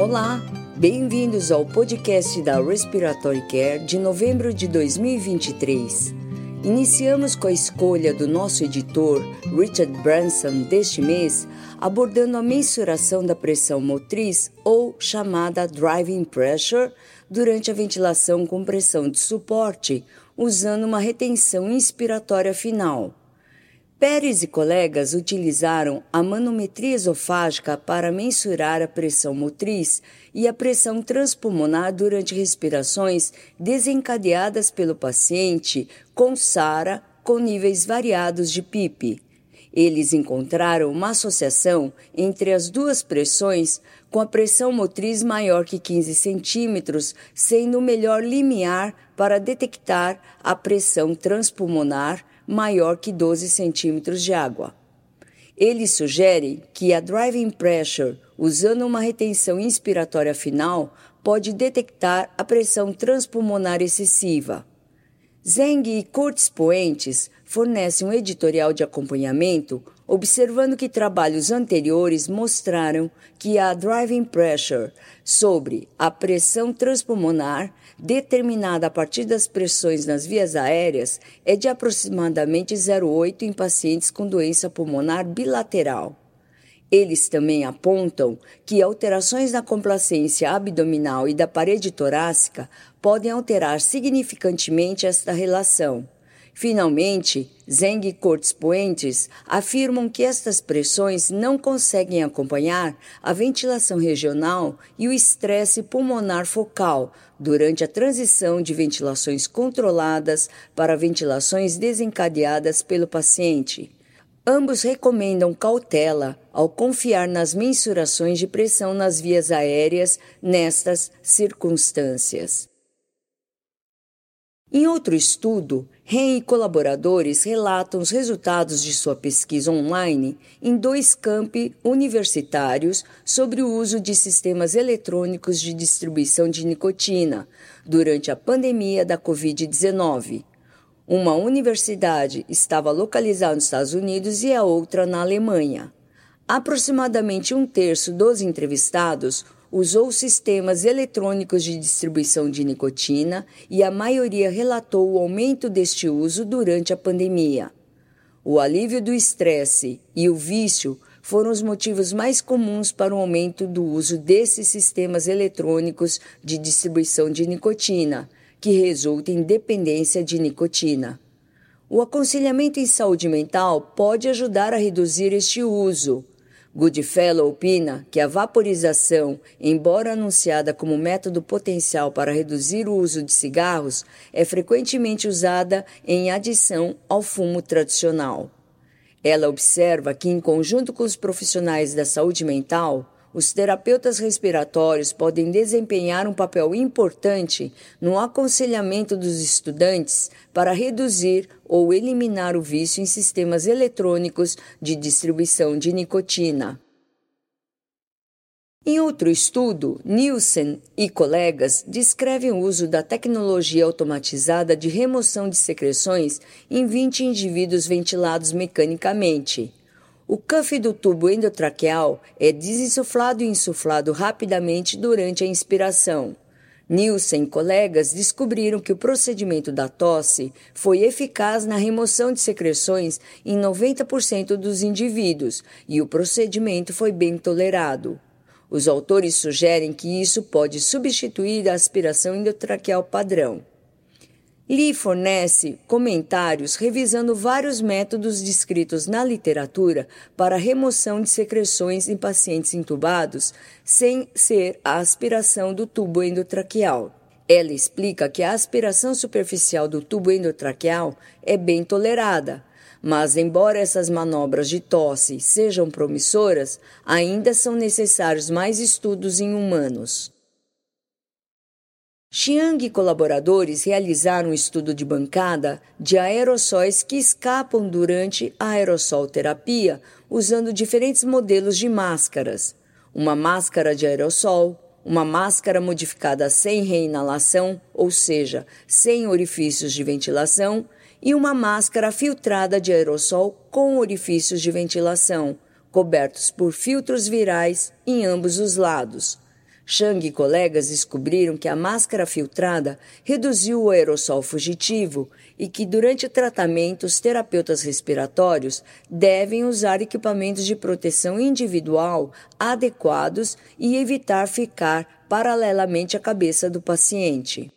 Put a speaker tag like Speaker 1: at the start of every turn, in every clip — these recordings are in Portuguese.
Speaker 1: Olá, bem-vindos ao podcast da Respiratory Care de novembro de 2023. Iniciamos com a escolha do nosso editor, Richard Branson, deste mês, abordando a mensuração da pressão motriz ou chamada driving pressure durante a ventilação com pressão de suporte, usando uma retenção inspiratória final. Pérez e colegas utilizaram a manometria esofágica para mensurar a pressão motriz e a pressão transpulmonar durante respirações desencadeadas pelo paciente com SARA com níveis variados de PIP. Eles encontraram uma associação entre as duas pressões, com a pressão motriz maior que 15 centímetros sendo o melhor limiar para detectar a pressão transpulmonar maior que 12 centímetros de água. Eles sugerem que a driving pressure, usando uma retenção inspiratória final, pode detectar a pressão transpulmonar excessiva. Zeng e Curtis Poentes fornecem um editorial de acompanhamento, observando que trabalhos anteriores mostraram que a driving pressure sobre a pressão transpulmonar determinada a partir das pressões nas vias aéreas, é de aproximadamente 0,8 em pacientes com doença pulmonar bilateral. Eles também apontam que alterações na complacência abdominal e da parede torácica podem alterar significantemente esta relação. Finalmente, Zeng e Cortes Puentes afirmam que estas pressões não conseguem acompanhar a ventilação regional e o estresse pulmonar focal durante a transição de ventilações controladas para ventilações desencadeadas pelo paciente. Ambos recomendam cautela ao confiar nas mensurações de pressão nas vias aéreas nestas circunstâncias. Em outro estudo, Ren e colaboradores relatam os resultados de sua pesquisa online em dois campi universitários sobre o uso de sistemas eletrônicos de distribuição de nicotina durante a pandemia da Covid-19. Uma universidade estava localizada nos Estados Unidos e a outra na Alemanha. Aproximadamente um terço dos entrevistados usou sistemas eletrônicos de distribuição de nicotina e a maioria relatou o aumento deste uso durante a pandemia. O alívio do estresse e o vício foram os motivos mais comuns para o aumento do uso desses sistemas eletrônicos de distribuição de nicotina, que resulta em dependência de nicotina. O aconselhamento em saúde mental pode ajudar a reduzir este uso, Goodfellow opina que a vaporização, embora anunciada como método potencial para reduzir o uso de cigarros, é frequentemente usada em adição ao fumo tradicional. Ela observa que, em conjunto com os profissionais da saúde mental, os terapeutas respiratórios podem desempenhar um papel importante no aconselhamento dos estudantes para reduzir ou eliminar o vício em sistemas eletrônicos de distribuição de nicotina. Em outro estudo, Nielsen e colegas descrevem o uso da tecnologia automatizada de remoção de secreções em 20 indivíduos ventilados mecanicamente. O cuff do tubo endotraqueal é desinsuflado e insuflado rapidamente durante a inspiração. Nielsen e colegas descobriram que o procedimento da tosse foi eficaz na remoção de secreções em 90% dos indivíduos e o procedimento foi bem tolerado. Os autores sugerem que isso pode substituir a aspiração endotraqueal padrão. Lee fornece comentários revisando vários métodos descritos na literatura para remoção de secreções em pacientes intubados sem ser a aspiração do tubo endotraqueal. Ela explica que a aspiração superficial do tubo endotraqueal é bem tolerada, mas embora essas manobras de tosse sejam promissoras, ainda são necessários mais estudos em humanos. Chiang e colaboradores realizaram um estudo de bancada de aerossóis que escapam durante a aerossol terapia usando diferentes modelos de máscaras. Uma máscara de aerossol, uma máscara modificada sem reinalação, ou seja, sem orifícios de ventilação, e uma máscara filtrada de aerossol com orifícios de ventilação, cobertos por filtros virais em ambos os lados. Chang e colegas descobriram que a máscara filtrada reduziu o aerossol fugitivo e que durante o tratamento os terapeutas respiratórios devem usar equipamentos de proteção individual adequados e evitar ficar paralelamente à cabeça do paciente.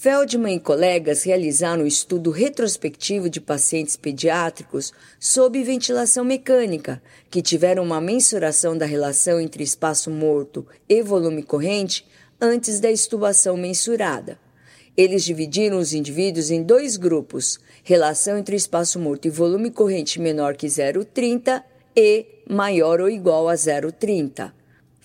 Speaker 1: Feldman e colegas realizaram um estudo retrospectivo de pacientes pediátricos sob ventilação mecânica, que tiveram uma mensuração da relação entre espaço morto e volume corrente antes da estubação mensurada. Eles dividiram os indivíduos em dois grupos: relação entre espaço morto e volume corrente menor que 0,30 e maior ou igual a 0,30.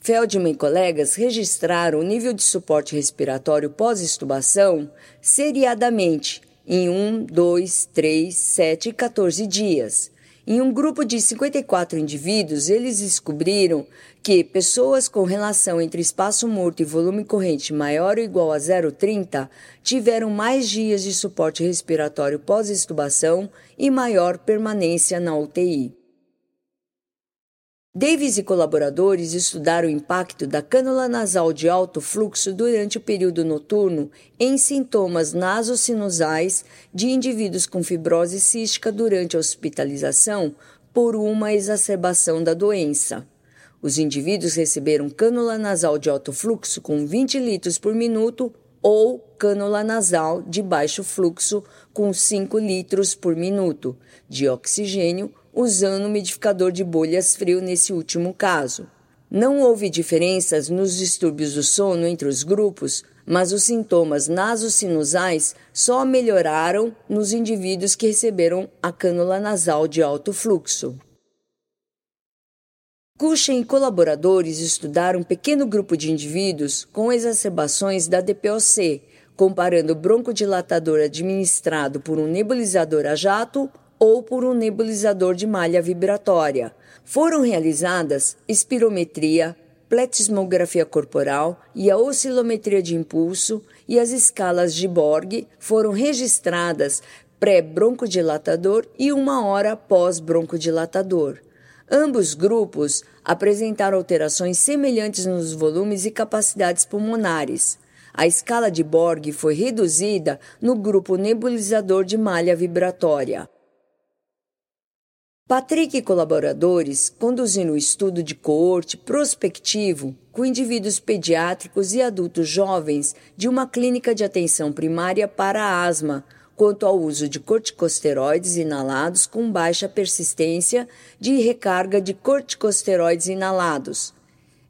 Speaker 1: Feldman e colegas registraram o nível de suporte respiratório pós-estubação seriadamente em 1, 2, 3, 7 e 14 dias. Em um grupo de 54 indivíduos, eles descobriram que pessoas com relação entre espaço morto e volume corrente maior ou igual a 0,30 tiveram mais dias de suporte respiratório pós-estubação e maior permanência na UTI. Davis e colaboradores estudaram o impacto da cânula nasal de alto fluxo durante o período noturno em sintomas nasosinusais de indivíduos com fibrose cística durante a hospitalização por uma exacerbação da doença. Os indivíduos receberam cânula nasal de alto fluxo com 20 litros por minuto ou cânula nasal de baixo fluxo com 5 litros por minuto de oxigênio usando umidificador de bolhas frio nesse último caso. Não houve diferenças nos distúrbios do sono entre os grupos, mas os sintomas nasosinusais só melhoraram nos indivíduos que receberam a cânula nasal de alto fluxo. Cushing e colaboradores estudaram um pequeno grupo de indivíduos com exacerbações da DPOC, comparando broncodilatador administrado por um nebulizador a jato ou por um nebulizador de malha vibratória. Foram realizadas espirometria, pletismografia corporal e a oscilometria de impulso e as escalas de Borg foram registradas pré-broncodilatador e uma hora pós-broncodilatador. Ambos grupos apresentaram alterações semelhantes nos volumes e capacidades pulmonares. A escala de Borg foi reduzida no grupo nebulizador de malha vibratória. Patrick e colaboradores conduziram o estudo de coorte prospectivo com indivíduos pediátricos e adultos jovens de uma clínica de atenção primária para asma, quanto ao uso de corticosteroides inalados com baixa persistência de recarga de corticosteroides inalados.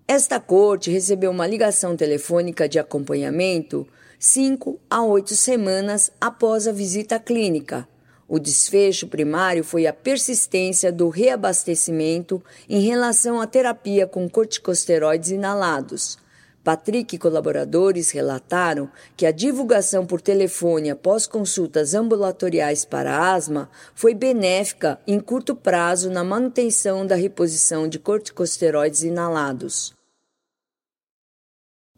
Speaker 1: Esta corte recebeu uma ligação telefônica de acompanhamento 5 a 8 semanas após a visita clínica o desfecho primário foi a persistência do reabastecimento em relação à terapia com corticosteroides inalados. Patrick e colaboradores relataram que a divulgação por telefone após consultas ambulatoriais para asma foi benéfica em curto prazo na manutenção da reposição de corticosteroides inalados.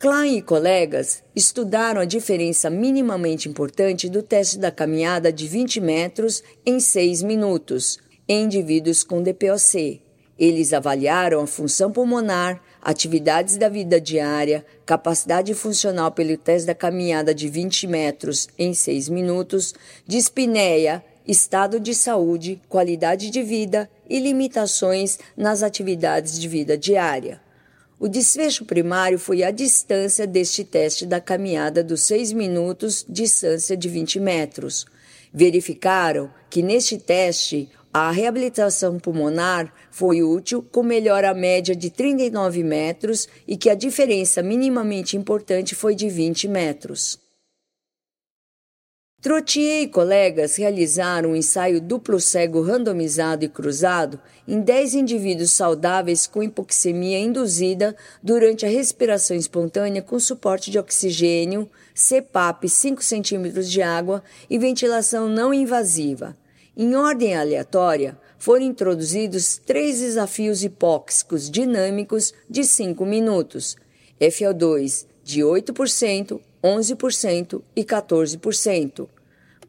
Speaker 1: Klein e colegas estudaram a diferença minimamente importante do teste da caminhada de 20 metros em 6 minutos em indivíduos com DPOC. Eles avaliaram a função pulmonar, atividades da vida diária, capacidade funcional pelo teste da caminhada de 20 metros em 6 minutos, dispneia, estado de saúde, qualidade de vida e limitações nas atividades de vida diária. O desfecho primário foi a distância deste teste da caminhada dos 6 minutos, distância de 20 metros. Verificaram que neste teste a reabilitação pulmonar foi útil, com melhora média de 39 metros e que a diferença minimamente importante foi de 20 metros. Trottier e colegas realizaram um ensaio duplo cego randomizado e cruzado em 10 indivíduos saudáveis com hipoxemia induzida durante a respiração espontânea com suporte de oxigênio, CPAP 5 cm de água e ventilação não invasiva. Em ordem aleatória, foram introduzidos três desafios hipóxicos dinâmicos de 5 minutos, FO2 de 8%, 11% e 14%.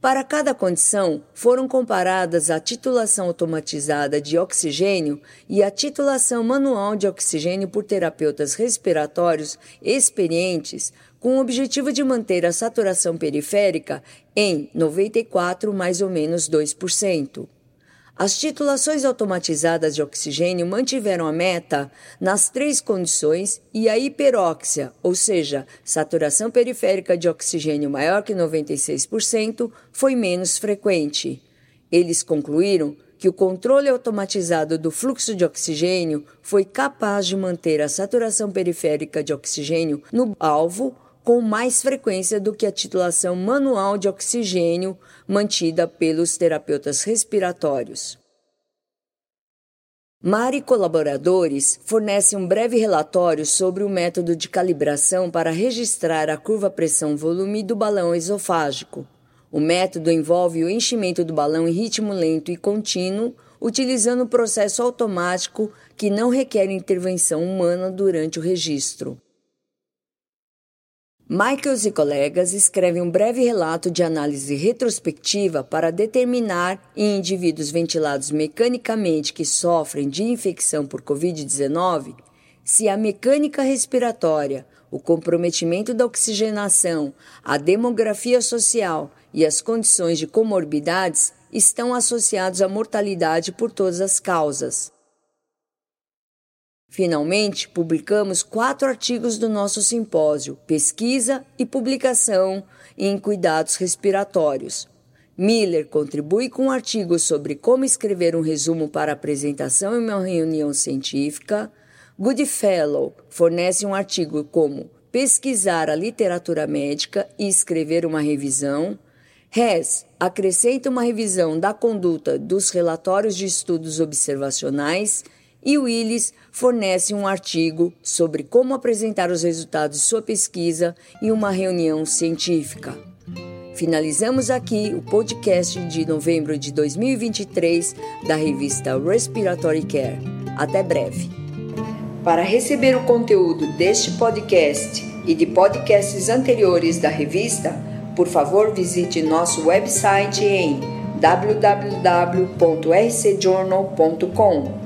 Speaker 1: Para cada condição, foram comparadas a titulação automatizada de oxigênio e a titulação manual de oxigênio por terapeutas respiratórios experientes, com o objetivo de manter a saturação periférica em 94 mais ou menos 2%. As titulações automatizadas de oxigênio mantiveram a meta nas três condições e a hiperóxia, ou seja, saturação periférica de oxigênio maior que 96%, foi menos frequente. Eles concluíram que o controle automatizado do fluxo de oxigênio foi capaz de manter a saturação periférica de oxigênio no alvo com mais frequência do que a titulação manual de oxigênio mantida pelos terapeutas respiratórios. Mari e colaboradores fornecem um breve relatório sobre o método de calibração para registrar a curva pressão-volume do balão esofágico. O método envolve o enchimento do balão em ritmo lento e contínuo, utilizando um processo automático que não requer intervenção humana durante o registro. Michaels e colegas escrevem um breve relato de análise retrospectiva para determinar em indivíduos ventilados mecanicamente que sofrem de infecção por Covid-19 se a mecânica respiratória, o comprometimento da oxigenação, a demografia social e as condições de comorbidades estão associados à mortalidade por todas as causas. Finalmente, publicamos quatro artigos do nosso simpósio, pesquisa e publicação em cuidados respiratórios. Miller contribui com um artigo sobre como escrever um resumo para apresentação em uma reunião científica. Goodfellow fornece um artigo como pesquisar a literatura médica e escrever uma revisão. Hess acrescenta uma revisão da conduta dos relatórios de estudos observacionais e Willis fornece um artigo sobre como apresentar os resultados de sua pesquisa em uma reunião científica. Finalizamos aqui o podcast de novembro de 2023 da revista Respiratory Care. Até breve. Para receber o conteúdo deste podcast e de podcasts anteriores da revista, por favor visite nosso website em www.rcjournal.com